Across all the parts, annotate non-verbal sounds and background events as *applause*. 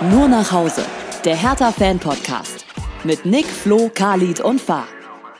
Nur nach Hause. Der Hertha-Fan-Podcast. Mit Nick, Flo, Khalid und Fahr.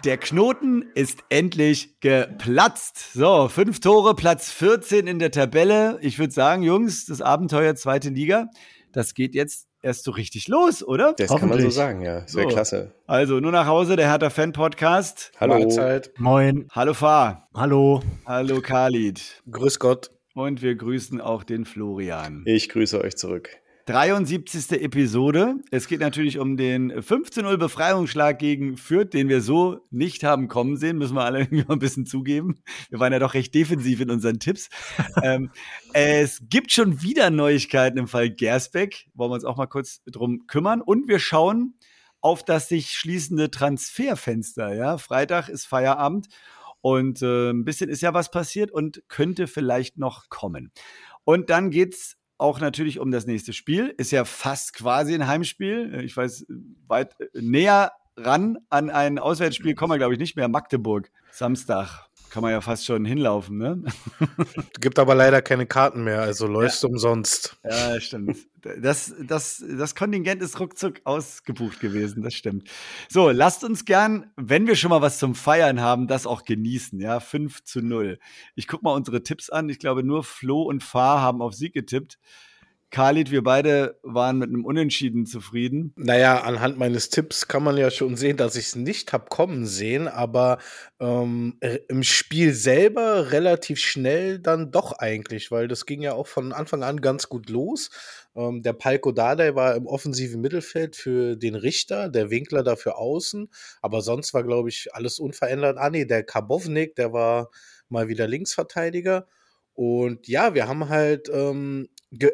Der Knoten ist endlich geplatzt. So, fünf Tore, Platz 14 in der Tabelle. Ich würde sagen, Jungs, das Abenteuer zweite Liga, das geht jetzt erst so richtig los, oder? Das kann man so sagen, ja. Sehr so. klasse. Also, nur nach Hause, der Hertha Fan Podcast. Hallo. Mahlzeit. Moin. Hallo Fahr. Hallo. Hallo Khalid. Grüß Gott. Und wir grüßen auch den Florian. Ich grüße euch zurück. 73. Episode. Es geht natürlich um den 15-0 Befreiungsschlag gegen Fürth, den wir so nicht haben kommen sehen, müssen wir alle *laughs* irgendwie mal ein bisschen zugeben. Wir waren ja doch recht defensiv in unseren Tipps. *laughs* ähm, es gibt schon wieder Neuigkeiten im Fall Gersbeck. Wollen wir uns auch mal kurz drum kümmern. Und wir schauen auf das sich schließende Transferfenster. Ja, Freitag ist Feierabend und äh, ein bisschen ist ja was passiert und könnte vielleicht noch kommen. Und dann geht's auch natürlich um das nächste Spiel. Ist ja fast quasi ein Heimspiel. Ich weiß, weit näher ran an ein Auswärtsspiel kommen wir, glaube ich, nicht mehr. Magdeburg, Samstag kann man ja fast schon hinlaufen, ne? *laughs* Gibt aber leider keine Karten mehr, also läufst ja. umsonst. Ja, stimmt. Das, das, das Kontingent ist ruckzuck ausgebucht gewesen, das stimmt. So, lasst uns gern, wenn wir schon mal was zum Feiern haben, das auch genießen, ja, 5 zu 0. Ich gucke mal unsere Tipps an. Ich glaube, nur Flo und Fahr haben auf Sieg getippt. Khalid, wir beide waren mit einem Unentschieden zufrieden. Naja, anhand meines Tipps kann man ja schon sehen, dass ich es nicht habe kommen sehen, aber ähm, im Spiel selber relativ schnell dann doch eigentlich, weil das ging ja auch von Anfang an ganz gut los. Ähm, der Palko Dardai war im offensiven Mittelfeld für den Richter, der Winkler dafür außen, aber sonst war, glaube ich, alles unverändert. Ah nee, der Karbovnik, der war mal wieder Linksverteidiger. Und ja, wir haben halt ähm,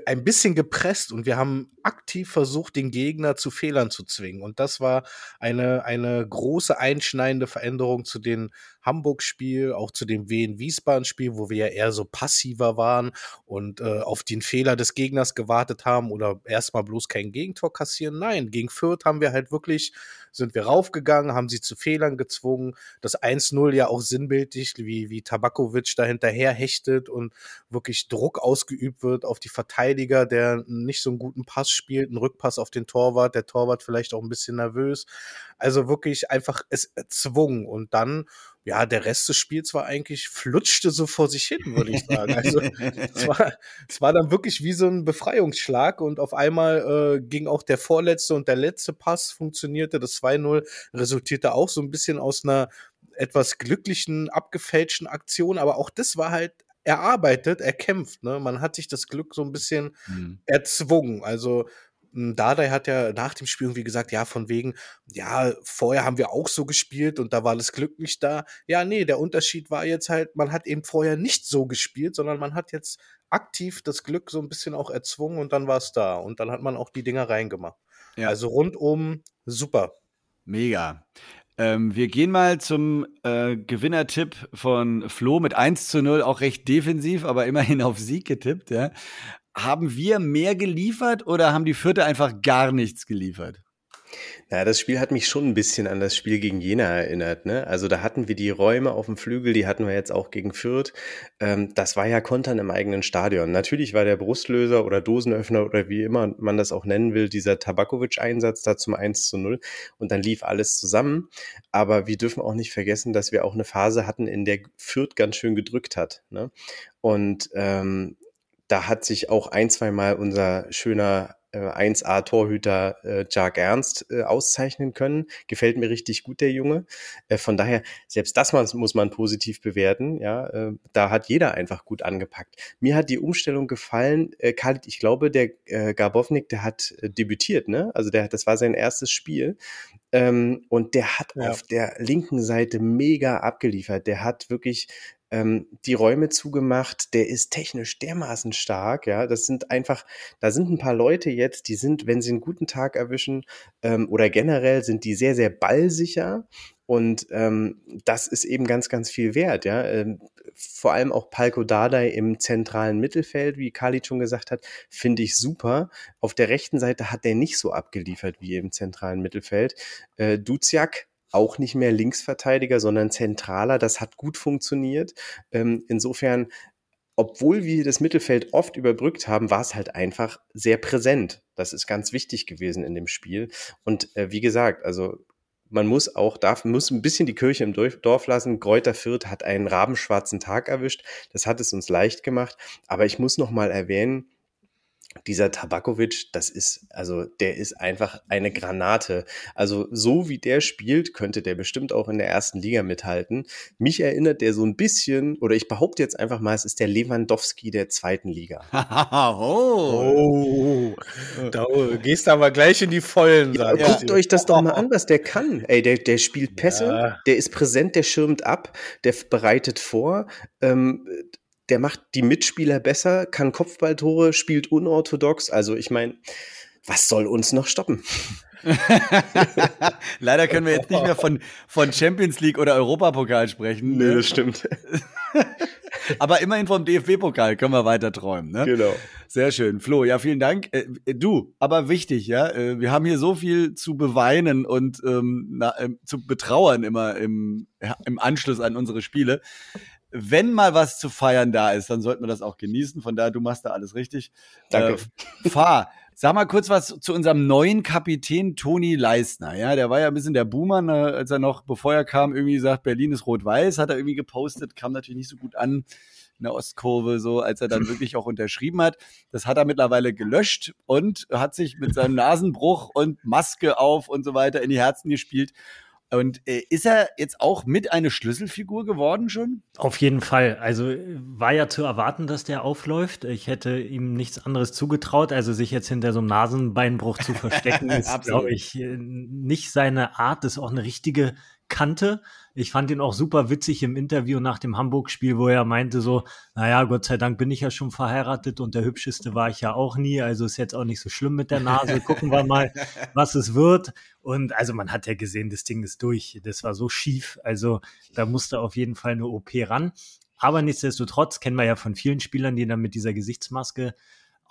ein bisschen gepresst und wir haben aktiv versucht, den Gegner zu Fehlern zu zwingen. Und das war eine, eine große einschneidende Veränderung zu dem Hamburg-Spiel, auch zu dem Wien-Wiesbaden-Spiel, wo wir ja eher so passiver waren und äh, auf den Fehler des Gegners gewartet haben oder erstmal bloß kein Gegentor kassieren. Nein, gegen Fürth haben wir halt wirklich sind wir raufgegangen, haben sie zu Fehlern gezwungen. Das 1-0 ja auch sinnbildlich, wie, wie Tabakovic da hinterher hechtet und wirklich Druck ausgeübt wird auf die Verteidiger, der nicht so einen guten Pass spielt, einen Rückpass auf den Torwart, der Torwart vielleicht auch ein bisschen nervös. Also wirklich einfach es erzwungen und dann ja, der Rest des Spiels war eigentlich, flutschte so vor sich hin, würde ich sagen. Also es *laughs* war, es war dann wirklich wie so ein Befreiungsschlag und auf einmal äh, ging auch der vorletzte und der letzte Pass funktionierte. Das 2-0 resultierte auch so ein bisschen aus einer etwas glücklichen, abgefälschten Aktion, aber auch das war halt erarbeitet, erkämpft. Ne? Man hat sich das Glück so ein bisschen mhm. erzwungen. Also Dardai hat ja nach dem Spiel irgendwie gesagt, ja, von wegen, ja, vorher haben wir auch so gespielt und da war das Glück nicht da. Ja, nee, der Unterschied war jetzt halt, man hat eben vorher nicht so gespielt, sondern man hat jetzt aktiv das Glück so ein bisschen auch erzwungen und dann war es da. Und dann hat man auch die Dinger reingemacht. Ja. Also rundum super. Mega. Ähm, wir gehen mal zum äh, Gewinnertipp von Flo mit 1 zu 0, auch recht defensiv, aber immerhin auf Sieg getippt. Ja haben wir mehr geliefert oder haben die Vierte einfach gar nichts geliefert? Ja, das Spiel hat mich schon ein bisschen an das Spiel gegen Jena erinnert. Ne? Also da hatten wir die Räume auf dem Flügel, die hatten wir jetzt auch gegen Fürth. Ähm, das war ja Kontern im eigenen Stadion. Natürlich war der Brustlöser oder Dosenöffner oder wie immer man das auch nennen will, dieser Tabakovic-Einsatz da zum 1 zu 0 und dann lief alles zusammen. Aber wir dürfen auch nicht vergessen, dass wir auch eine Phase hatten, in der Fürth ganz schön gedrückt hat. Ne? Und ähm, da hat sich auch ein, zwei Mal unser schöner äh, 1A-Torhüter äh, Jark Ernst äh, auszeichnen können. Gefällt mir richtig gut, der Junge. Äh, von daher, selbst das muss man positiv bewerten. Ja, äh, da hat jeder einfach gut angepackt. Mir hat die Umstellung gefallen. Äh, Khalid, ich glaube, der äh, Garbovnik, der hat äh, debütiert, ne? Also der, das war sein erstes Spiel. Ähm, und der hat ja. auf der linken Seite mega abgeliefert. Der hat wirklich ähm, die Räume zugemacht. Der ist technisch dermaßen stark. Ja, das sind einfach, da sind ein paar Leute jetzt, die sind, wenn sie einen guten Tag erwischen ähm, oder generell sind die sehr, sehr ballsicher. Und ähm, das ist eben ganz, ganz viel wert, ja. Ähm, vor allem auch Palko Dardai im zentralen Mittelfeld, wie Khalid schon gesagt hat, finde ich super. Auf der rechten Seite hat der nicht so abgeliefert wie im zentralen Mittelfeld. Äh, Duziak auch nicht mehr Linksverteidiger, sondern zentraler. Das hat gut funktioniert. Ähm, insofern obwohl wir das Mittelfeld oft überbrückt haben, war es halt einfach sehr präsent. Das ist ganz wichtig gewesen in dem Spiel. Und äh, wie gesagt, also man muss auch, darf, muss ein bisschen die Kirche im Dorf lassen. Kräuter Fürth hat einen rabenschwarzen Tag erwischt. Das hat es uns leicht gemacht. Aber ich muss noch mal erwähnen, dieser Tabakovic, das ist, also der ist einfach eine Granate. Also so wie der spielt, könnte der bestimmt auch in der ersten Liga mithalten. Mich erinnert der so ein bisschen, oder ich behaupte jetzt einfach mal, es ist der Lewandowski der zweiten Liga. *laughs* oh, da gehst aber gleich in die Vollen. Ja, guckt euch das doch mal an, was der kann. Ey, der, der spielt Pässe, ja. der ist präsent, der schirmt ab, der bereitet vor. Ähm, der macht die Mitspieler besser, kann Kopfballtore, spielt unorthodox. Also ich meine, was soll uns noch stoppen? *laughs* Leider können wir jetzt nicht mehr von, von Champions League oder Europapokal sprechen. Ne? Nee, das stimmt. *laughs* Aber immerhin vom DFB-Pokal können wir weiter träumen. Ne? Genau. Sehr schön. Flo, ja, vielen Dank. Äh, du, aber wichtig, ja. Äh, wir haben hier so viel zu beweinen und ähm, na, äh, zu betrauern immer im, im Anschluss an unsere Spiele wenn mal was zu feiern da ist, dann sollten wir das auch genießen. Von daher, du machst da alles richtig. Danke. Äh, fahr. Sag mal kurz was zu unserem neuen Kapitän Toni Leistner. Ja, der war ja ein bisschen der Boomer, ne, als er noch, bevor er kam, irgendwie sagt, Berlin ist rot-weiß, hat er irgendwie gepostet, kam natürlich nicht so gut an in der Ostkurve, so als er dann *laughs* wirklich auch unterschrieben hat. Das hat er mittlerweile gelöscht und hat sich mit seinem Nasenbruch und Maske auf und so weiter in die Herzen gespielt. Und äh, ist er jetzt auch mit eine Schlüsselfigur geworden schon? Auf jeden Fall. Also war ja zu erwarten, dass der aufläuft. Ich hätte ihm nichts anderes zugetraut. Also sich jetzt hinter so einem Nasenbeinbruch zu verstecken, *laughs* ist, glaube ich, äh, nicht seine Art. Das ist auch eine richtige Kante. Ich fand ihn auch super witzig im Interview nach dem Hamburg-Spiel, wo er meinte so, naja, Gott sei Dank bin ich ja schon verheiratet und der hübscheste war ich ja auch nie, also ist jetzt auch nicht so schlimm mit der Nase. Gucken wir mal, *laughs* was es wird. Und also man hat ja gesehen, das Ding ist durch. Das war so schief. Also da musste auf jeden Fall eine OP ran. Aber nichtsdestotrotz kennen wir ja von vielen Spielern, die dann mit dieser Gesichtsmaske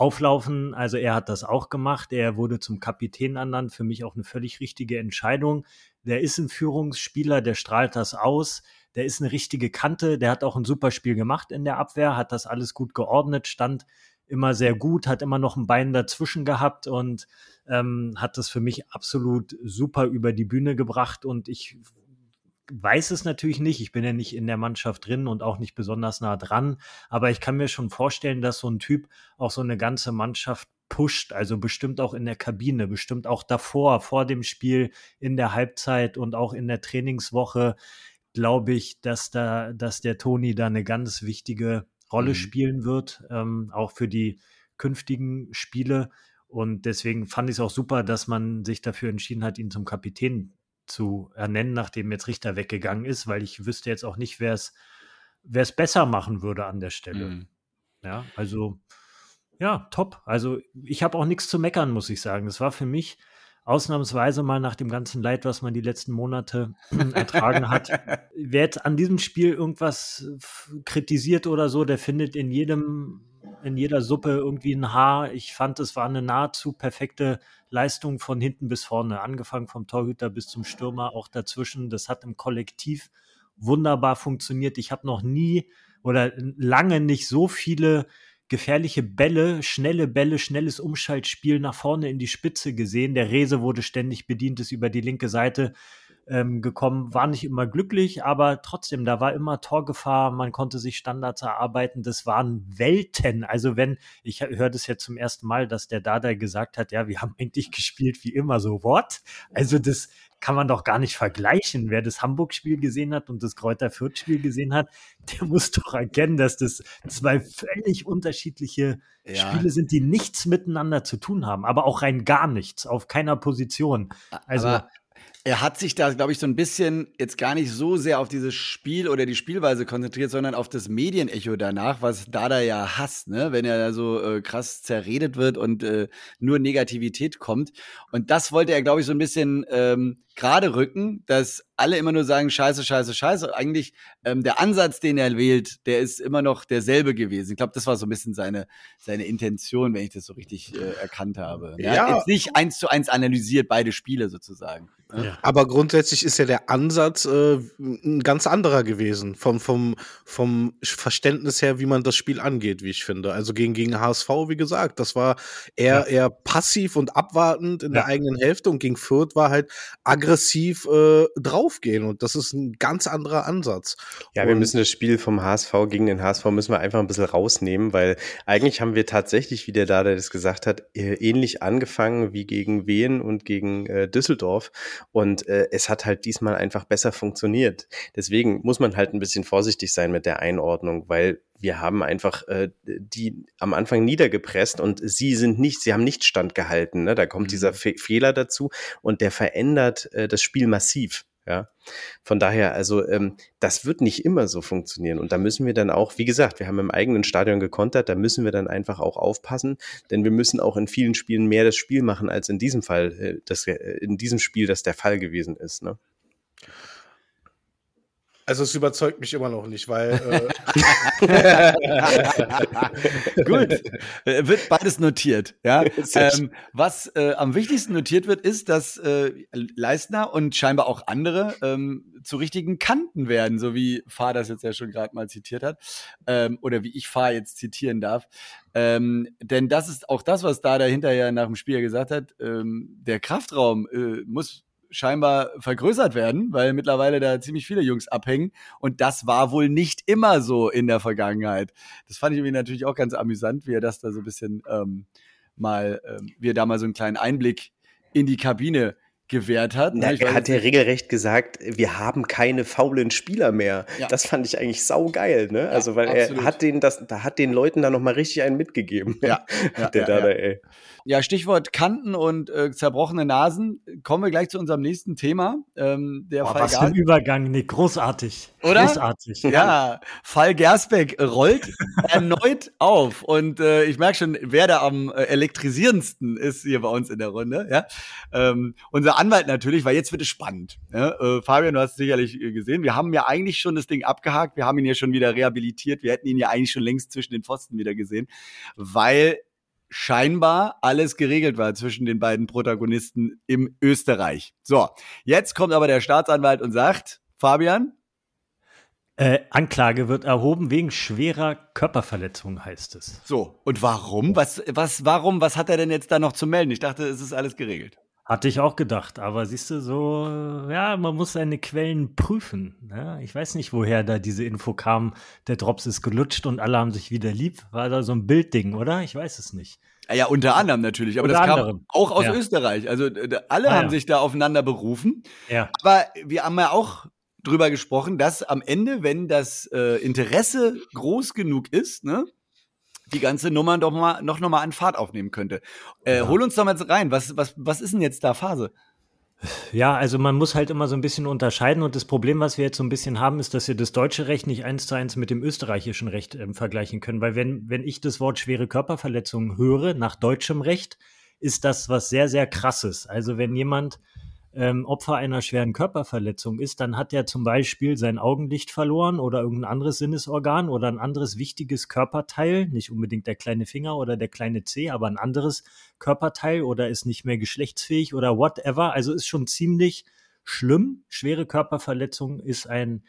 auflaufen. Also er hat das auch gemacht. Er wurde zum Kapitän ernannt. Für mich auch eine völlig richtige Entscheidung der ist ein Führungsspieler, der strahlt das aus, der ist eine richtige Kante, der hat auch ein super Spiel gemacht in der Abwehr, hat das alles gut geordnet, stand immer sehr gut, hat immer noch ein Bein dazwischen gehabt und ähm, hat das für mich absolut super über die Bühne gebracht und ich weiß es natürlich nicht. Ich bin ja nicht in der Mannschaft drin und auch nicht besonders nah dran. Aber ich kann mir schon vorstellen, dass so ein Typ auch so eine ganze Mannschaft pusht, also bestimmt auch in der Kabine, bestimmt auch davor, vor dem Spiel, in der Halbzeit und auch in der Trainingswoche, glaube ich, dass da, dass der Toni da eine ganz wichtige Rolle mhm. spielen wird, ähm, auch für die künftigen Spiele. Und deswegen fand ich es auch super, dass man sich dafür entschieden hat, ihn zum Kapitän zu ernennen, nachdem jetzt Richter weggegangen ist, weil ich wüsste jetzt auch nicht, wer es wer es besser machen würde an der Stelle. Mhm. Ja, also ja, top. Also ich habe auch nichts zu meckern, muss ich sagen. Das war für mich ausnahmsweise mal nach dem ganzen Leid, was man die letzten Monate *clears throat* ertragen hat. Wer jetzt an diesem Spiel irgendwas kritisiert oder so, der findet in jedem in jeder Suppe irgendwie ein Haar. Ich fand, es war eine nahezu perfekte Leistung von hinten bis vorne, angefangen vom Torhüter bis zum Stürmer, auch dazwischen. Das hat im Kollektiv wunderbar funktioniert. Ich habe noch nie oder lange nicht so viele gefährliche Bälle, schnelle Bälle, schnelles Umschaltspiel nach vorne in die Spitze gesehen. Der Rese wurde ständig bedient, ist über die linke Seite ähm, gekommen, war nicht immer glücklich, aber trotzdem, da war immer Torgefahr, man konnte sich Standards erarbeiten, das waren Welten. Also wenn, ich höre das jetzt zum ersten Mal, dass der Dada gesagt hat, ja, wir haben eigentlich gespielt wie immer, so what? Also das kann man doch gar nicht vergleichen. Wer das Hamburg-Spiel gesehen hat und das Kräuter Fürth-Spiel gesehen hat, *laughs* der muss doch erkennen, dass das zwei völlig unterschiedliche ja. Spiele sind, die nichts miteinander zu tun haben, aber auch rein gar nichts, auf keiner Position. Also aber er hat sich da, glaube ich, so ein bisschen jetzt gar nicht so sehr auf dieses Spiel oder die Spielweise konzentriert, sondern auf das Medienecho danach, was Dada ja hasst, ne? wenn er da so äh, krass zerredet wird und äh, nur Negativität kommt. Und das wollte er, glaube ich, so ein bisschen ähm, gerade rücken, dass alle immer nur sagen, scheiße, scheiße, scheiße. Eigentlich ähm, der Ansatz, den er wählt, der ist immer noch derselbe gewesen. Ich glaube, das war so ein bisschen seine, seine Intention, wenn ich das so richtig äh, erkannt habe. Er Ja. hat jetzt nicht eins zu eins analysiert, beide Spiele sozusagen. Ja. Aber grundsätzlich ist ja der Ansatz äh, ein ganz anderer gewesen. Vom, vom, vom Verständnis her, wie man das Spiel angeht, wie ich finde. Also gegen, gegen HSV, wie gesagt, das war eher, eher passiv und abwartend in der Ja. eigenen Hälfte und gegen Fürth war halt aggressiv äh, draufgehen. Und das ist ein ganz anderer Ansatz. Ja, wir Und- müssen das Spiel vom HSV gegen den HSV müssen wir einfach ein bisschen rausnehmen, weil eigentlich haben wir tatsächlich, wie der Dada das gesagt hat, äh, ähnlich angefangen wie gegen Wien und gegen äh, Düsseldorf. Und äh, es hat halt diesmal einfach besser funktioniert. Deswegen muss man halt ein bisschen vorsichtig sein mit der Einordnung, weil wir haben einfach äh, die am Anfang niedergepresst und sie sind nicht, sie haben nicht standgehalten. Ne? Da kommt Mhm. dieser Fe Fehler dazu und der verändert äh, das Spiel massiv. Ja, von daher, also ähm, das wird nicht immer so funktionieren. Und da müssen wir dann auch, wie gesagt, wir haben im eigenen Stadion gekontert, da müssen wir dann einfach auch aufpassen, denn wir müssen auch in vielen Spielen mehr das Spiel machen, als in diesem Fall, äh, das, äh, in diesem Spiel das der Fall gewesen ist. Ne? Also es überzeugt mich immer noch nicht, weil *laughs* Gut, äh, wird beides notiert. Ja? *laughs* Ähm, was äh, am wichtigsten notiert wird, ist, dass äh, Leistner und scheinbar auch andere ähm, zu richtigen Kanten werden, so wie Fahr das jetzt ja schon gerade mal zitiert hat, ähm, oder wie ich Fahr jetzt zitieren darf. Ähm, denn das ist auch das, was da dahinter ja nach dem Spiel gesagt hat. Ähm, der Kraftraum äh, muss scheinbar vergrößert werden, weil mittlerweile da ziemlich viele Jungs abhängen. Und das war wohl nicht immer so in der Vergangenheit. Das fand ich irgendwie natürlich auch ganz amüsant, wie er das da so ein bisschen ähm, mal, ähm, wie er da mal so einen kleinen Einblick in die Kabine gewährt hat. Na, Ich er hat ja regelrecht gesagt, wir haben keine faulen Spieler mehr. Ja. Das fand ich eigentlich saugeil, ne? also, weil absolut. er hat den das, da hat den Leuten da nochmal richtig einen mitgegeben. Ja, *laughs* ja, der ja, Dada, ja. ey. Ja, Stichwort Kanten und äh, zerbrochene Nasen. Kommen wir gleich zu unserem nächsten Thema. Ähm, der Boah, Fall was für ein Übergang, Nick. Großartig. Oder? Großartig. Ja, Fall Gersbeck rollt *laughs* erneut auf. Und äh, ich merke schon, wer da am äh, elektrisierendsten ist hier bei uns in der Runde. Ja? Ähm, unser Anwalt natürlich, weil jetzt wird es spannend. Ja? Äh, Fabian, du hast es sicherlich äh, gesehen. Wir haben ja eigentlich schon das Ding abgehakt. Wir haben ihn ja schon wieder rehabilitiert. Wir hätten ihn ja eigentlich schon längst zwischen den Pfosten wieder gesehen, weil scheinbar alles geregelt war zwischen den beiden Protagonisten im Österreich. So, jetzt kommt aber der Staatsanwalt und sagt, Fabian, Äh, Anklage wird erhoben wegen schwerer Körperverletzung, heißt es. So, und warum? Was, was, warum, was hat er denn jetzt da noch zu melden? Ich dachte, es ist alles geregelt. Hatte ich auch gedacht, aber siehst du, so, ja, man muss seine Quellen prüfen. Ja, ich weiß nicht, woher da diese Info kam, der Drops ist gelutscht und alle haben sich wieder lieb. War da so ein Bildding, oder? Ich weiß es nicht. Ja, Ja, unter anderem natürlich, aber Unter das kam anderem. auch aus Ja. Österreich. Also alle Ah, haben ja. sich da aufeinander berufen. Ja. Aber wir haben ja auch drüber gesprochen, dass am Ende, wenn das äh, Interesse groß genug ist, ne, die ganze Nummer doch mal, noch, noch mal an Fahrt aufnehmen könnte. Äh, Ja. Hol uns doch mal rein. Was, was, was ist denn jetzt da Phase? Ja, also man muss halt immer so ein bisschen unterscheiden und das Problem, was wir jetzt so ein bisschen haben, ist, dass wir das deutsche Recht nicht eins zu eins mit dem österreichischen Recht ähm, vergleichen können, weil wenn, wenn ich das Wort schwere Körperverletzung höre, nach deutschem Recht, ist das was sehr, sehr krasses. Also wenn jemand ähm, Opfer einer schweren Körperverletzung ist, dann hat er zum Beispiel sein Augenlicht verloren oder irgendein anderes Sinnesorgan oder ein anderes wichtiges Körperteil, nicht unbedingt der kleine Finger oder der kleine Zeh, aber ein anderes Körperteil oder ist nicht mehr geschlechtsfähig oder whatever. Also ist schon ziemlich schlimm. Schwere Körperverletzung ist ein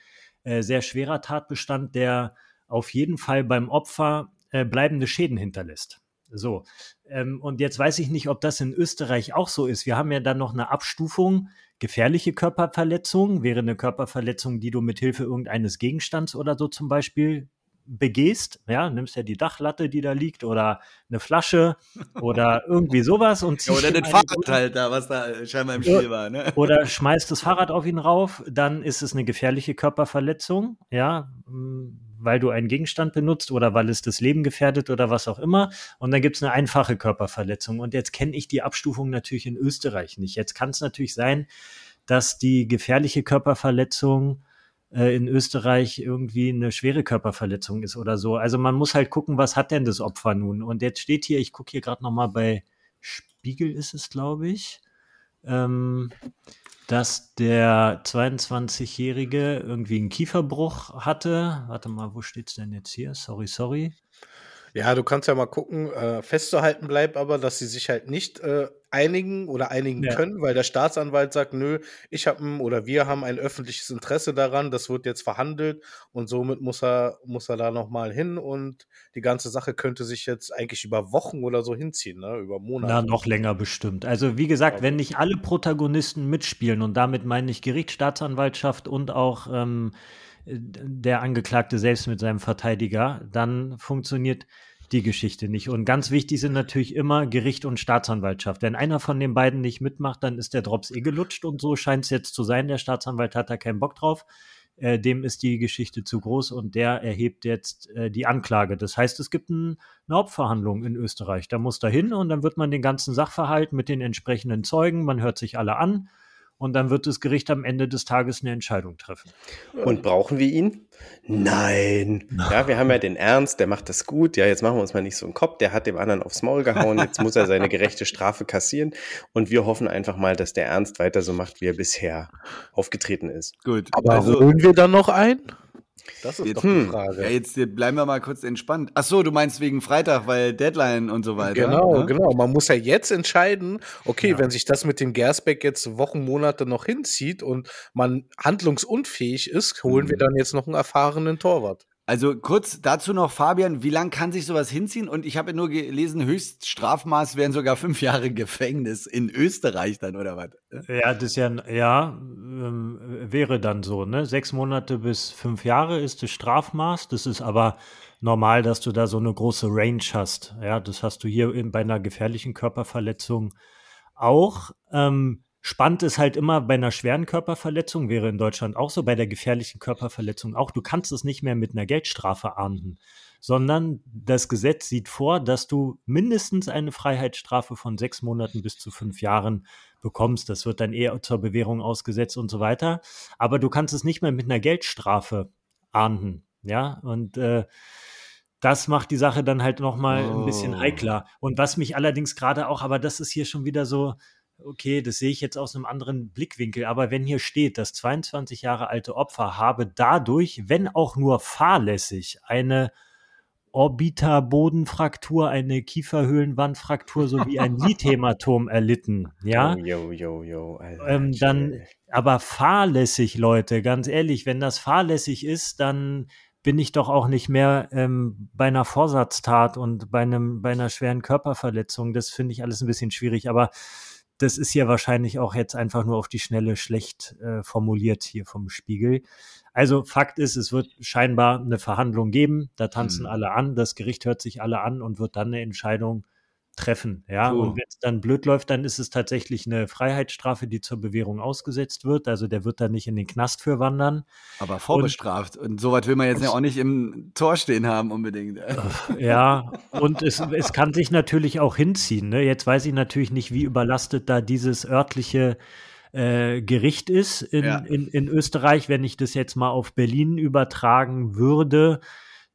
äh, sehr schwerer Tatbestand, der auf jeden Fall beim Opfer äh, bleibende Schäden hinterlässt. So, ähm, und jetzt weiß ich nicht, ob das in Österreich auch so ist. Wir haben ja dann noch eine Abstufung. Gefährliche Körperverletzung wäre eine Körperverletzung, die du mit Hilfe irgendeines Gegenstands oder so zum Beispiel begehst. Ja, nimmst ja die Dachlatte, die da liegt, oder eine Flasche oder *laughs* irgendwie sowas und Ja, oder eine Fahrrad halt da, was da scheinbar im. Spiel war. Ne? *laughs* oder schmeißt das Fahrrad auf ihn rauf, dann ist es eine gefährliche Körperverletzung, ja, weil du einen Gegenstand benutzt oder weil es das Leben gefährdet oder was auch immer. Und dann gibt es eine einfache Körperverletzung. Und jetzt kenne ich die Abstufung natürlich in Österreich nicht. Jetzt kann es natürlich sein, dass die gefährliche Körperverletzung äh, in Österreich irgendwie eine schwere Körperverletzung ist oder so. Also man muss halt gucken, was hat denn das Opfer nun? Und jetzt steht hier, ich gucke hier gerade noch mal bei Spiegel ist es, glaube ich. Ähm, dass der 22-Jährige irgendwie einen Kieferbruch hatte. Warte mal, wo steht's denn jetzt hier? Sorry, sorry. Ja, du kannst ja mal gucken. Äh, festzuhalten bleibt aber, dass sie sich halt nicht äh, einigen oder einigen ja. können, weil der Staatsanwalt sagt, nö, ich habe oder wir haben ein öffentliches Interesse daran, das wird jetzt verhandelt und somit muss er, muss er da nochmal hin und die ganze Sache könnte sich jetzt eigentlich über Wochen oder so hinziehen, ne? über Monate. Na, noch länger bestimmt. Also wie gesagt, wenn nicht alle Protagonisten mitspielen und damit meine ich Gericht, Staatsanwaltschaft und auch ähm, der Angeklagte selbst mit seinem Verteidiger, dann funktioniert die Geschichte nicht. Und ganz wichtig sind natürlich immer Gericht und Staatsanwaltschaft. Wenn einer von den beiden nicht mitmacht, dann ist der Drops eh gelutscht und so scheint es jetzt zu sein. Der Staatsanwalt hat da keinen Bock drauf. Äh, dem ist die Geschichte zu groß und der erhebt jetzt äh, die Anklage. Das heißt, es gibt ein, eine Hauptverhandlung in Österreich. Da muss da hin und dann wird man den ganzen Sachverhalt mit den entsprechenden Zeugen, man hört sich alle an und dann wird das Gericht am Ende des Tages eine Entscheidung treffen. Und brauchen wir ihn? Nein. Ja, wir haben ja den Ernst, der macht das gut. Ja, jetzt machen wir uns mal nicht so einen Kopf. Der hat dem anderen aufs Maul gehauen. Jetzt muss er seine gerechte Strafe kassieren. Und wir hoffen einfach mal, dass der Ernst weiter so macht, wie er bisher aufgetreten ist. Gut. Aber also, holen wir dann noch ein? Das ist jetzt, doch die hm. Frage. Ja, jetzt bleiben wir mal kurz entspannt. Ach so, du meinst wegen Freitag, weil Deadline und so weiter. Genau, ja? genau. Man muss ja jetzt entscheiden, okay, ja. wenn sich das mit dem Gersbeck jetzt Wochen, Monate noch hinzieht und man handlungsunfähig ist, holen mhm. wir dann jetzt noch einen erfahrenen Torwart. Also kurz dazu noch, Fabian, wie lang kann sich sowas hinziehen? Und ich habe nur gelesen, Höchststrafmaß wären sogar fünf Jahre Gefängnis in Österreich dann, oder was? Ja, das ja, ja, ähm, wäre dann so, ne? Sechs Monate bis fünf Jahre ist das Strafmaß. Das ist aber normal, dass du da so eine große Range hast. Ja, das hast du hier in, bei einer gefährlichen Körperverletzung auch. Ähm, Spannend ist halt immer bei einer schweren Körperverletzung, wäre in Deutschland auch so, bei der gefährlichen Körperverletzung auch, du kannst es nicht mehr mit einer Geldstrafe ahnden, sondern das Gesetz sieht vor, dass du mindestens eine Freiheitsstrafe von sechs Monaten bis zu fünf Jahren bekommst. Das wird dann eher zur Bewährung ausgesetzt und so weiter. Aber du kannst es nicht mehr mit einer Geldstrafe ahnden. Ja, und äh, das macht die Sache dann halt nochmal oh. ein bisschen oh. heikler. Und was mich allerdings gerade auch, aber das ist hier schon wieder so, okay, das sehe ich jetzt aus einem anderen Blickwinkel, aber wenn hier steht, das 22 Jahre alte Opfer habe dadurch, wenn auch nur fahrlässig, eine Orbiterbodenfraktur, eine Kieferhöhlenwandfraktur sowie ein *laughs* Lithämatom erlitten, ja, yo, yo, yo, Alter, ähm, dann, aber fahrlässig, Leute, ganz ehrlich, wenn das fahrlässig ist, dann bin ich doch auch nicht mehr ähm, bei einer Vorsatztat und bei einem bei einer schweren Körperverletzung. Das finde ich alles ein bisschen schwierig, aber das ist ja wahrscheinlich auch jetzt einfach nur auf die Schnelle schlecht äh, formuliert hier vom Spiegel. Also Fakt ist, es wird scheinbar eine Verhandlung geben, da tanzen mhm. alle an, das Gericht hört sich alle an und wird dann eine Entscheidung treffen. Ja, so. und wenn es dann blöd läuft, dann ist es tatsächlich eine Freiheitsstrafe, die zur Bewährung ausgesetzt wird. Also der wird dann nicht in den Knast für wandern. Aber vorbestraft. Und, und so weit will man jetzt ja auch nicht im Tor stehen haben unbedingt. Ja, und es, es kann sich natürlich auch hinziehen. Ne? Jetzt weiß ich natürlich nicht, wie überlastet da dieses örtliche äh, Gericht ist in, ja. in, in Österreich. Wenn ich das jetzt mal auf Berlin übertragen würde,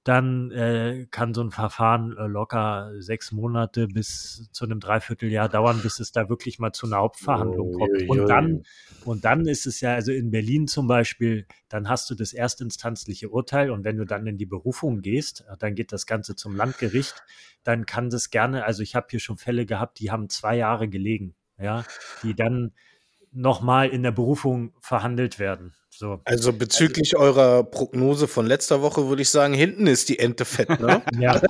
dann äh, kann so ein Verfahren äh, locker sechs Monate bis zu einem Dreivierteljahr dauern, bis es da wirklich mal zu einer Hauptverhandlung oh, kommt. Und dann, und dann ist es ja, also in Berlin zum Beispiel, dann hast du das erstinstanzliche Urteil und wenn du dann in die Berufung gehst, äh, dann geht das Ganze zum Landgericht, dann kann das gerne, also ich habe hier schon Fälle gehabt, die haben zwei Jahre gelegen, ja, die dann nochmal in der Berufung verhandelt werden. So. Also bezüglich also, eurer Prognose von letzter Woche würde ich sagen, hinten ist die Ente fett, ne? *laughs* ja.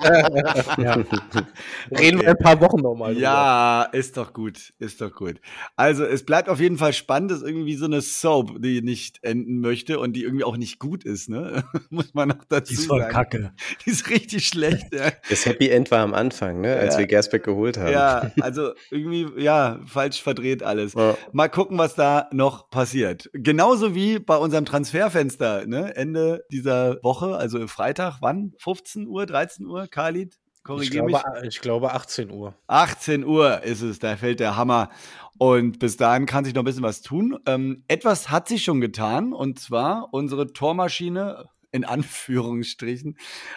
ja. *laughs* Reden wir ein paar Wochen nochmal. Ja, drüber. ist doch gut, ist doch gut. Also es bleibt auf jeden Fall spannend, das ist irgendwie so eine Soap, die nicht enden möchte und die irgendwie auch nicht gut ist, ne? *laughs* Muss man noch dazu sagen. Die ist voll sagen. kacke. Die ist richtig schlecht, ja. Das Happy End war am Anfang, ne? Als ja. wir Gersbeck geholt haben. Ja, also irgendwie, ja, falsch verdreht alles. Ja. Mal gucken, was da noch passiert. Genauso wie bei unserem Transferfenster, ne? Ende dieser Woche, also Freitag, wann? 15 Uhr, 13 Uhr, Khalid? Korrigiere mich. Ich glaube 18 Uhr. 18 Uhr ist es, da fällt der Hammer. Und bis dahin kann sich noch ein bisschen was tun. Ähm, etwas hat sich schon getan, und zwar unsere Tormaschine, in Anführungsstrichen,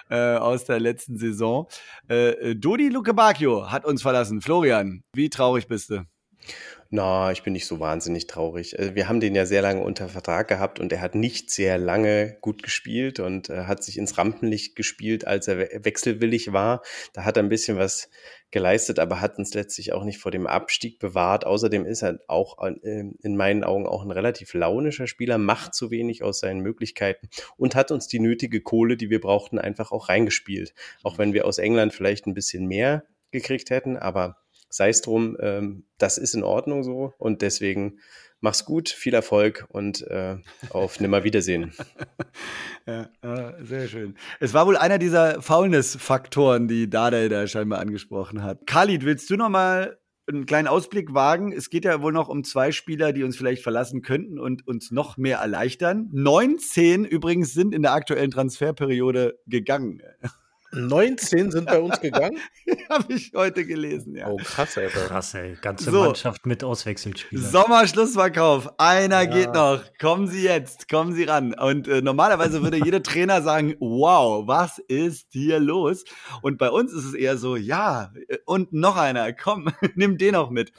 äh, aus der letzten Saison. Äh, Dodi Luke Bacchio hat uns verlassen. Florian, wie traurig bist du? Na, ich bin nicht so wahnsinnig traurig. Also wir haben den ja sehr lange unter Vertrag gehabt und er hat nicht sehr lange gut gespielt und äh, hat sich ins Rampenlicht gespielt, als er we wechselwillig war. Da hat er ein bisschen was geleistet, aber hat uns letztlich auch nicht vor dem Abstieg bewahrt. Außerdem ist er auch äh, in meinen Augen auch ein relativ launischer Spieler, macht zu wenig aus seinen Möglichkeiten und hat uns die nötige Kohle, die wir brauchten, einfach auch reingespielt. Auch wenn wir aus England vielleicht ein bisschen mehr gekriegt hätten, aber sei es drum, ähm, das ist in Ordnung so und deswegen mach's gut, viel Erfolg und äh, auf Nimmerwiedersehen. *laughs* ja, äh, sehr schön. Es war wohl einer dieser Faulness-Faktoren, die Dada da scheinbar angesprochen hat. Khalid, willst du noch mal einen kleinen Ausblick wagen? Es geht ja wohl noch um zwei Spieler, die uns vielleicht verlassen könnten und uns noch mehr erleichtern. 19 übrigens sind in der aktuellen Transferperiode gegangen. 19 sind bei uns gegangen? *laughs* Habe ich heute gelesen, ja. Oh, krass, ey. Krass, ey. Ganze So. Mannschaft mit Auswechselspielern. Sommerschlussverkauf. Einer Ja. geht noch. Kommen Sie jetzt, kommen Sie ran. Und äh, normalerweise würde jeder *laughs* Trainer sagen, wow, was ist hier los? Und bei uns ist es eher so, ja, äh, und noch einer, komm, *laughs* nimm den auch mit.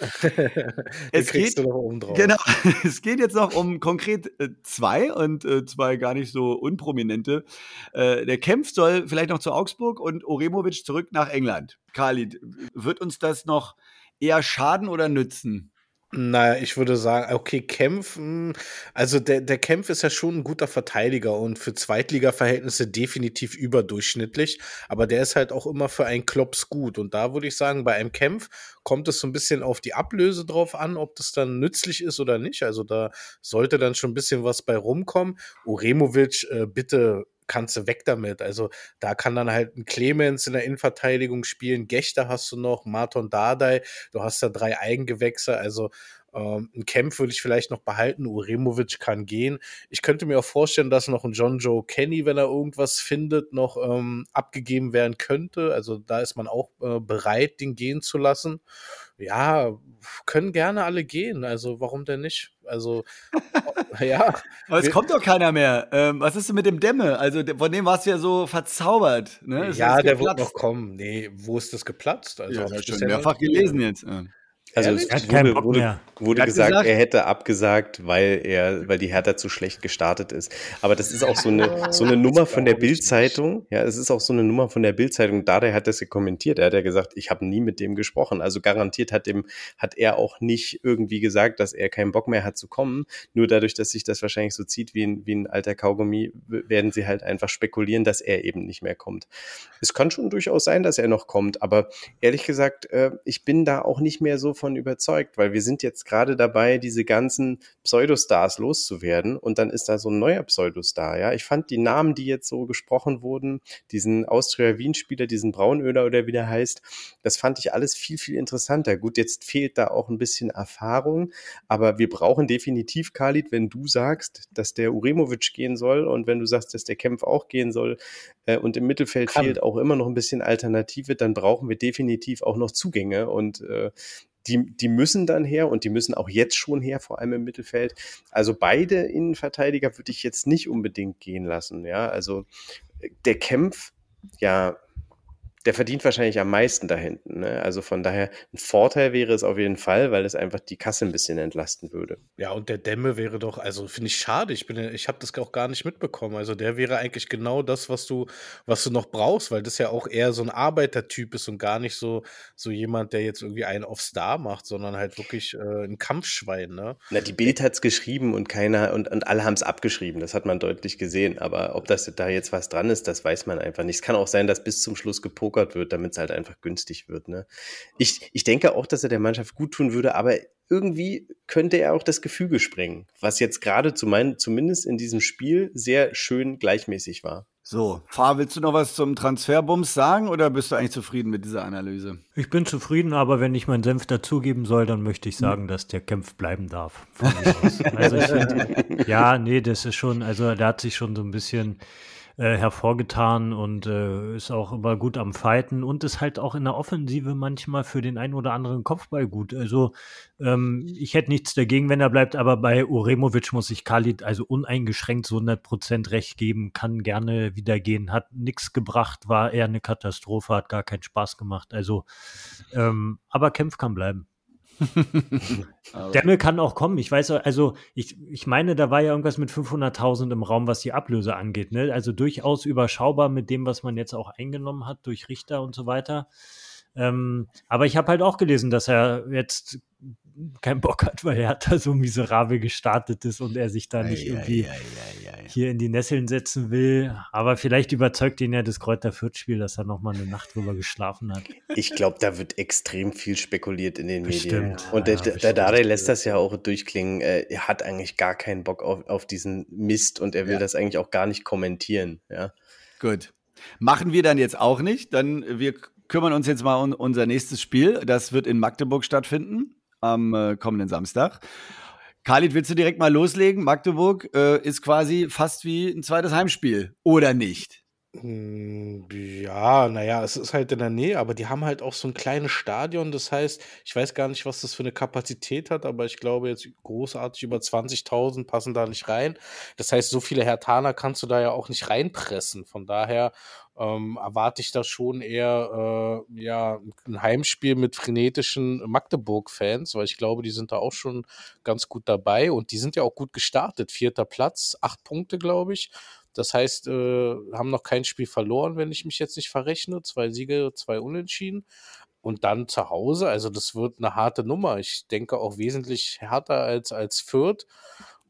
Es kriegst geht- du noch oben drauf. Genau, es geht jetzt noch um konkret äh, zwei und äh, zwei gar nicht so unprominente. Äh, der Kempf soll vielleicht noch zu Augsburg und Oremovic zurück nach England. Khalid, wird uns das noch eher schaden oder nützen? Naja, ich würde sagen, okay, Kempf, mh, also der, der Kempf ist ja schon ein guter Verteidiger und für Zweitliga-Verhältnisse definitiv überdurchschnittlich, aber der ist halt auch immer für einen Klops gut. Und da würde ich sagen, bei einem Kempf kommt es so ein bisschen auf die Ablöse drauf an, ob das dann nützlich ist oder nicht. Also da sollte dann schon ein bisschen was bei rumkommen. Uremovic, äh, bitte kannst du weg damit. Also da kann dann halt ein Clemens in der Innenverteidigung spielen, Gechter hast du noch, Marton Dardai, du hast da drei Eigengewächse, also ähm, ein Kempf würde ich vielleicht noch behalten, Uremovic kann gehen. Ich könnte mir auch vorstellen, dass noch ein John Joe Kenny, wenn er irgendwas findet, noch ähm, abgegeben werden könnte. Also da ist man auch äh, bereit, den gehen zu lassen. Ja, können gerne alle gehen. Also warum denn nicht? Also *laughs* *laughs* ja, Aber es kommt doch keiner mehr. Ähm, was ist denn mit dem Dämme? Also von dem warst du ja so verzaubert. Ne? Ja, der wird noch kommen. Nee, wo ist das geplatzt? Also Ja, das ich schon mehrfach gelesen jetzt. Ja. Also Ehrlich? es wurde, wurde, wurde Er hat gesagt, gesagt- er hätte abgesagt, weil er, weil die Hertha zu schlecht gestartet ist. Aber das ist auch so eine, so eine Nummer von der. Bild-Zeitung. Ja, es ist auch so eine Nummer von der Bild-Zeitung. Dada hat das ja kommentiert. Er hat ja gesagt, ich habe nie mit dem gesprochen. Also garantiert hat dem, hat er auch nicht irgendwie gesagt, dass er keinen Bock mehr hat zu kommen. Nur dadurch, dass sich das wahrscheinlich so zieht wie ein, wie ein alter Kaugummi, werden sie halt einfach spekulieren, dass er eben nicht mehr kommt. Es kann schon durchaus sein, dass er noch kommt, aber ehrlich gesagt, äh, ich bin da auch nicht mehr so von überzeugt, weil wir sind jetzt gerade dabei, diese ganzen Pseudostars loszuwerden und dann ist da so ein neuer Pseudostar, ja. Ich fand die Namen, die jetzt so gesprochen wurden, diesen Austria-Wien-Spieler, diesen Braunöder oder wie der heißt, das fand ich alles viel, viel interessanter. Gut, jetzt fehlt da auch ein bisschen Erfahrung, aber wir brauchen definitiv, Khalid, wenn du sagst, dass der Uremovic gehen soll und wenn du sagst, dass der Kempf auch gehen soll äh, und im Mittelfeld Kann. fehlt auch immer noch ein bisschen Alternative, dann brauchen wir definitiv auch noch Zugänge und äh, die, die müssen dann her und die müssen auch jetzt schon her, vor allem im Mittelfeld. Also beide Innenverteidiger würde ich jetzt nicht unbedingt gehen lassen. Ja, also äh, der Kempf, ja, der verdient wahrscheinlich am meisten da hinten. Ne? Also von daher ein Vorteil wäre es auf jeden Fall, weil es einfach die Kasse ein bisschen entlasten würde. Ja, und der Dämme wäre doch, also finde ich schade. Ich bin, ich habe das auch gar nicht mitbekommen. Also der wäre eigentlich genau das, was du, was du noch brauchst, weil das ja auch eher so ein Arbeitertyp ist und gar nicht so, so jemand, der jetzt irgendwie einen auf Star macht, sondern halt wirklich äh, ein Kampfschwein, ne? Na, die Bild hat's geschrieben und keiner und, und alle haben es abgeschrieben. Das hat man deutlich gesehen. Aber ob das da jetzt was dran ist, das weiß man einfach nicht. Es kann auch sein, dass bis zum Schluss gepokert wird, damit es halt einfach günstig wird. Ne? Ich, ich denke auch, dass er der Mannschaft gut tun würde, aber irgendwie könnte er auch das Gefüge sprengen, was jetzt gerade zu meinen, zumindest in diesem Spiel sehr schön gleichmäßig war. So, Fahr, willst du noch was zum Transferbums sagen oder bist du eigentlich zufrieden mit dieser Analyse? Ich bin zufrieden, aber wenn ich meinen Senf dazugeben soll, dann möchte ich sagen, dass der Kempf bleiben darf. Von mir aus. Also ich find, *laughs* ja, nee, das ist schon, also der hat sich schon so ein bisschen äh, hervorgetan und äh, ist auch immer gut am Fighten und ist halt auch in der Offensive manchmal für den einen oder anderen Kopfball gut. Also ähm, ich hätte nichts dagegen, wenn er bleibt, aber bei Uremovic muss ich Khalid also uneingeschränkt so 100% recht geben, kann gerne wieder gehen, hat nichts gebracht, war eher eine Katastrophe, hat gar keinen Spaß gemacht. Also, ähm, aber Kempf kann bleiben. *laughs* Demme kann auch kommen. Ich weiß, also ich, ich meine, da war ja irgendwas mit 500.000 im Raum, was die Ablöse angeht. Ne? Also durchaus überschaubar mit dem, was man jetzt auch eingenommen hat durch Richter und so weiter. Ähm, aber ich habe halt auch gelesen, dass er jetzt keinen Bock hat, weil er da so miserabel gestartet ist und er sich da nicht ei, irgendwie ei, ei, hier in die Nesseln setzen will. Aber vielleicht überzeugt ihn ja das Kräuter Fürth-Spiel, dass er noch mal eine Nacht drüber geschlafen hat. Ich glaube, da wird extrem viel spekuliert in den bestimmt. Medien. Und der, ja, der Dare lässt das ja auch durchklingen. Äh, er hat eigentlich gar keinen Bock auf, auf diesen Mist und er will ja. das eigentlich auch gar nicht kommentieren. Ja. Gut. Machen wir dann jetzt auch nicht. Dann wir kümmern uns jetzt mal um unser nächstes Spiel. Das wird in Magdeburg stattfinden am äh, kommenden Samstag. Khalid, willst du direkt mal loslegen? Magdeburg äh, ist quasi fast wie ein zweites Heimspiel, oder nicht? Hm, ja, naja, es ist halt in der Nähe, aber die haben halt auch so ein kleines Stadion. Das heißt, ich weiß gar nicht, was das für eine Kapazität hat, aber ich glaube jetzt großartig über 20.000 passen da nicht rein. Das heißt, so viele Hertaner kannst du da ja auch nicht reinpressen. Von daher ähm, erwarte ich da schon eher äh, ja, ein Heimspiel mit frenetischen Magdeburg-Fans, weil ich glaube, die sind da auch schon ganz gut dabei und die sind ja auch gut gestartet. Vierter Platz, acht Punkte, glaube ich. Das heißt, äh, haben noch kein Spiel verloren, wenn ich mich jetzt nicht verrechne. Zwei Siege, zwei Unentschieden. Und dann zu Hause, also das wird eine harte Nummer. Ich denke auch wesentlich härter als, als Fürth.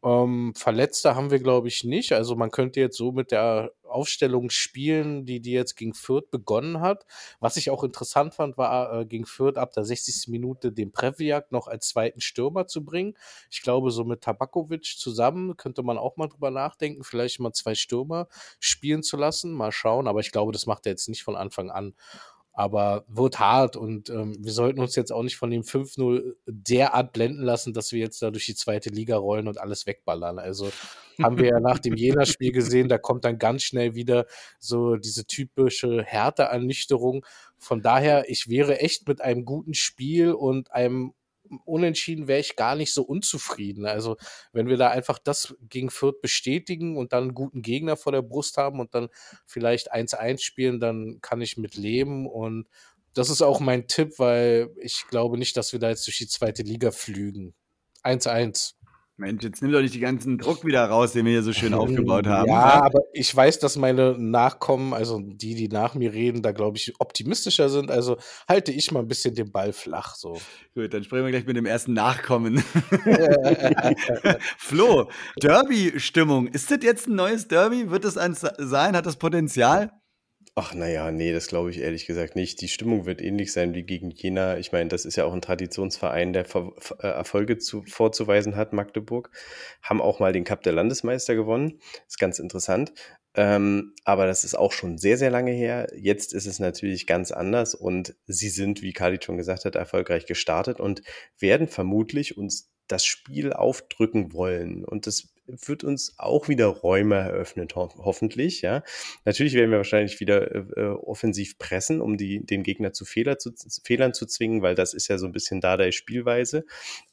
Ähm, Verletzte haben wir, glaube ich, nicht. Also man könnte jetzt so mit der Aufstellung spielen, die die jetzt gegen Fürth begonnen hat. Was ich auch interessant fand, war äh, gegen Fürth ab der 60. Minute den Previak noch als zweiten Stürmer zu bringen. Ich glaube, so mit Tabakovic zusammen könnte man auch mal drüber nachdenken, vielleicht mal zwei Stürmer spielen zu lassen. Mal schauen. Aber ich glaube, das macht er jetzt nicht von Anfang an aber wird hart und ähm, wir sollten uns jetzt auch nicht von dem 5-0 derart blenden lassen, dass wir jetzt da durch die zweite Liga rollen und alles wegballern. Also haben wir ja nach dem Jena-Spiel gesehen, da kommt dann ganz schnell wieder so diese typische Härteernüchterung. Von daher, ich wäre echt mit einem guten Spiel und einem Unentschieden wäre ich gar nicht so unzufrieden. Also, wenn wir da einfach das gegen Fürth bestätigen und dann einen guten Gegner vor der Brust haben und dann vielleicht 1-1 spielen, dann kann ich mit leben. Und das ist auch mein Tipp, weil ich glaube nicht, dass wir da jetzt durch die zweite Liga flügen. 1-1. Mensch, jetzt nimm doch nicht den ganzen Druck wieder raus, den wir hier so schön aufgebaut haben. Ja, aber ich weiß, dass meine Nachkommen, also die, die nach mir reden, da glaube ich optimistischer sind. Also halte ich mal ein bisschen den Ball flach. So. Gut, dann sprechen wir gleich mit dem ersten Nachkommen. *laughs* Flo, Derby-Stimmung. Ist das jetzt ein neues Derby? Wird das eins sein? Hat das Potenzial? Ach naja, nee, das glaube ich ehrlich gesagt nicht. Die Stimmung wird ähnlich sein wie gegen Jena. Ich meine, das ist ja auch ein Traditionsverein, der Ver äh, Erfolge zu, vorzuweisen hat, Magdeburg. Haben auch mal den Cup der Landesmeister gewonnen. Ist ganz interessant. Ähm, aber das ist auch schon sehr, sehr lange her. Jetzt ist es natürlich ganz anders und sie sind, wie Khalid schon gesagt hat, erfolgreich gestartet und werden vermutlich uns das Spiel aufdrücken wollen. Und das wird uns auch wieder Räume eröffnen, ho hoffentlich. Ja, natürlich werden wir wahrscheinlich wieder äh, äh, offensiv pressen, um die, den Gegner zu, Fehler zu Fehlern zu zwingen, weil das ist ja so ein bisschen da der Spielweise.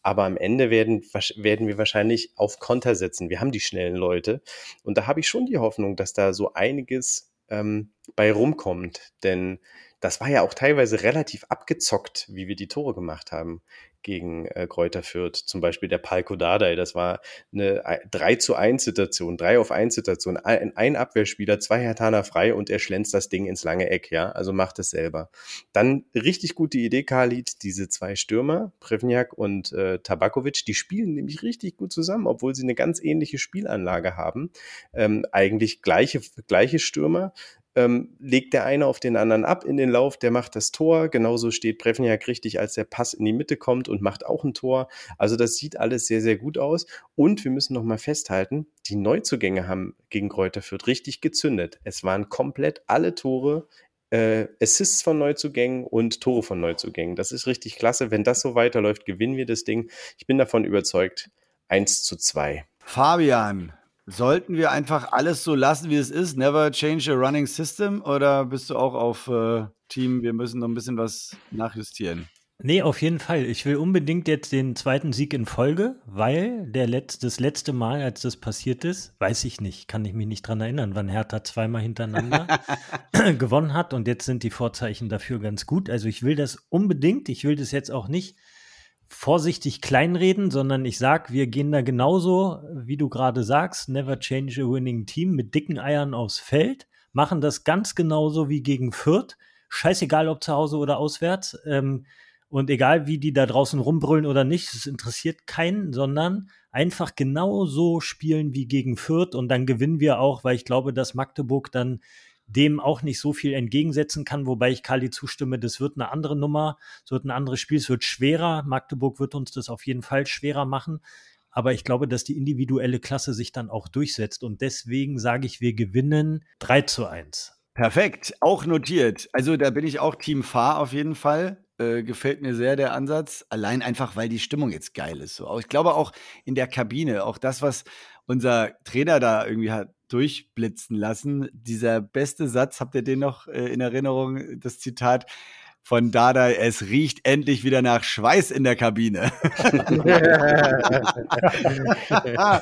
Aber am Ende werden, werden wir wahrscheinlich auf Konter setzen. Wir haben die schnellen Leute und da habe ich schon die Hoffnung, dass da so einiges ähm, bei rumkommt, denn das war ja auch teilweise relativ abgezockt, wie wir die Tore gemacht haben gegen äh, Kräuter Fürth. Zum Beispiel der Palko Dardai, das war eine 3 zu 1 Situation, 3 auf 1 Situation, ein, ein Abwehrspieler, zwei Hertaner frei und er schlänzt das Ding ins lange Eck, ja, also macht es selber. Dann richtig gute Idee, Khalid, diese zwei Stürmer, Prevniak und äh, Tabakovic, die spielen nämlich richtig gut zusammen, obwohl sie eine ganz ähnliche Spielanlage haben. Ähm, eigentlich gleiche, gleiche Stürmer, ähm, legt der eine auf den anderen ab in den Lauf, der macht das Tor. Genauso steht Brevniak richtig, als der Pass in die Mitte kommt und macht auch ein Tor. Also das sieht alles sehr, sehr gut aus. Und wir müssen noch mal festhalten, die Neuzugänge haben gegen Kräuter Fürth richtig gezündet. Es waren komplett alle Tore äh, Assists von Neuzugängen und Tore von Neuzugängen. Das ist richtig klasse. Wenn das so weiterläuft, gewinnen wir das Ding. Ich bin davon überzeugt. 1 zu 2. Fabian, Sollten wir einfach alles so lassen, wie es ist? Never change a running system? Oder bist du auch auf äh, Team, wir müssen noch ein bisschen was nachjustieren? Nee, auf jeden Fall. Ich will unbedingt jetzt den zweiten Sieg in Folge, weil der Letz-, das letzte Mal, als das passiert ist, weiß ich nicht, kann ich mich nicht dran erinnern, wann Hertha zweimal hintereinander *laughs* gewonnen hat und jetzt sind die Vorzeichen dafür ganz gut. Also ich will das unbedingt, ich will das jetzt auch nicht vorsichtig kleinreden, sondern ich sag, wir gehen da genauso, wie du gerade sagst, never change a winning team mit dicken Eiern aufs Feld, machen das ganz genauso wie gegen Fürth. Scheißegal, ob zu Hause oder auswärts. Ähm, und egal, wie die da draußen rumbrüllen oder nicht, es interessiert keinen, sondern einfach genauso spielen wie gegen Fürth und dann gewinnen wir auch, weil ich glaube, dass Magdeburg dann dem auch nicht so viel entgegensetzen kann, wobei ich Kali zustimme, das wird eine andere Nummer, es wird ein anderes Spiel, es wird schwerer. Magdeburg wird uns das auf jeden Fall schwerer machen. Aber ich glaube, dass die individuelle Klasse sich dann auch durchsetzt. Und deswegen sage ich, wir gewinnen 3 zu 1. Perfekt, auch notiert. Also da bin ich auch Team Fahr auf jeden Fall. Äh, gefällt mir sehr der Ansatz. Allein einfach, weil die Stimmung jetzt geil ist. So. Ich glaube auch in der Kabine, auch das, was unser Trainer da irgendwie hat durchblitzen lassen. Dieser beste Satz, habt ihr den noch äh, in Erinnerung? Das Zitat von Dada, es riecht endlich wieder nach Schweiß in der Kabine. *laughs*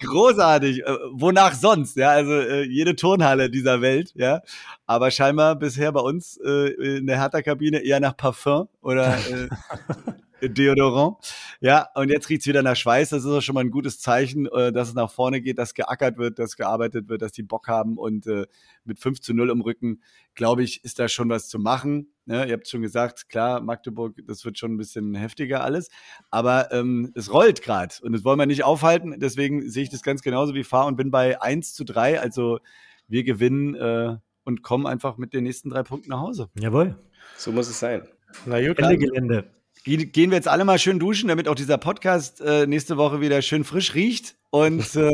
Großartig. Äh, wonach sonst? Ja, also äh, jede Turnhalle dieser Welt, ja. Aber scheinbar bisher bei uns äh, in der Hertha-Kabine eher nach Parfum oder äh, *laughs* Deodorant. Ja, und jetzt riecht's wieder nach Schweiß. Das ist auch schon mal ein gutes Zeichen, äh, dass es nach vorne geht, dass geackert wird, dass gearbeitet wird, dass die Bock haben. Und äh, mit 5 zu 0 im Rücken, glaube ich, ist da schon was zu machen. Ja, ihr habt schon gesagt, klar, Magdeburg, das wird schon ein bisschen heftiger alles. Aber ähm, es rollt gerade und das wollen wir nicht aufhalten. Deswegen sehe ich das ganz genauso wie Fahr und bin bei 1 zu 3. Also wir gewinnen äh, und kommen einfach mit den nächsten drei Punkten nach Hause. Jawohl. So muss es sein. Na gut, Ende Gelände. Gehen wir jetzt alle mal schön duschen, damit auch dieser Podcast äh, nächste Woche wieder schön frisch riecht. Und *laughs* äh,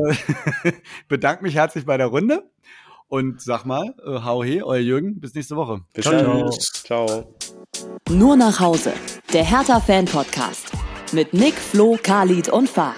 *laughs* bedanke mich herzlich bei der Runde. Und sag mal, äh, hau he, euer Jürgen, bis nächste Woche. Bis ciao. ciao. Nur nach Hause, der Hertha-Fan-Podcast mit Nick, Flo, Khalid und Fahr.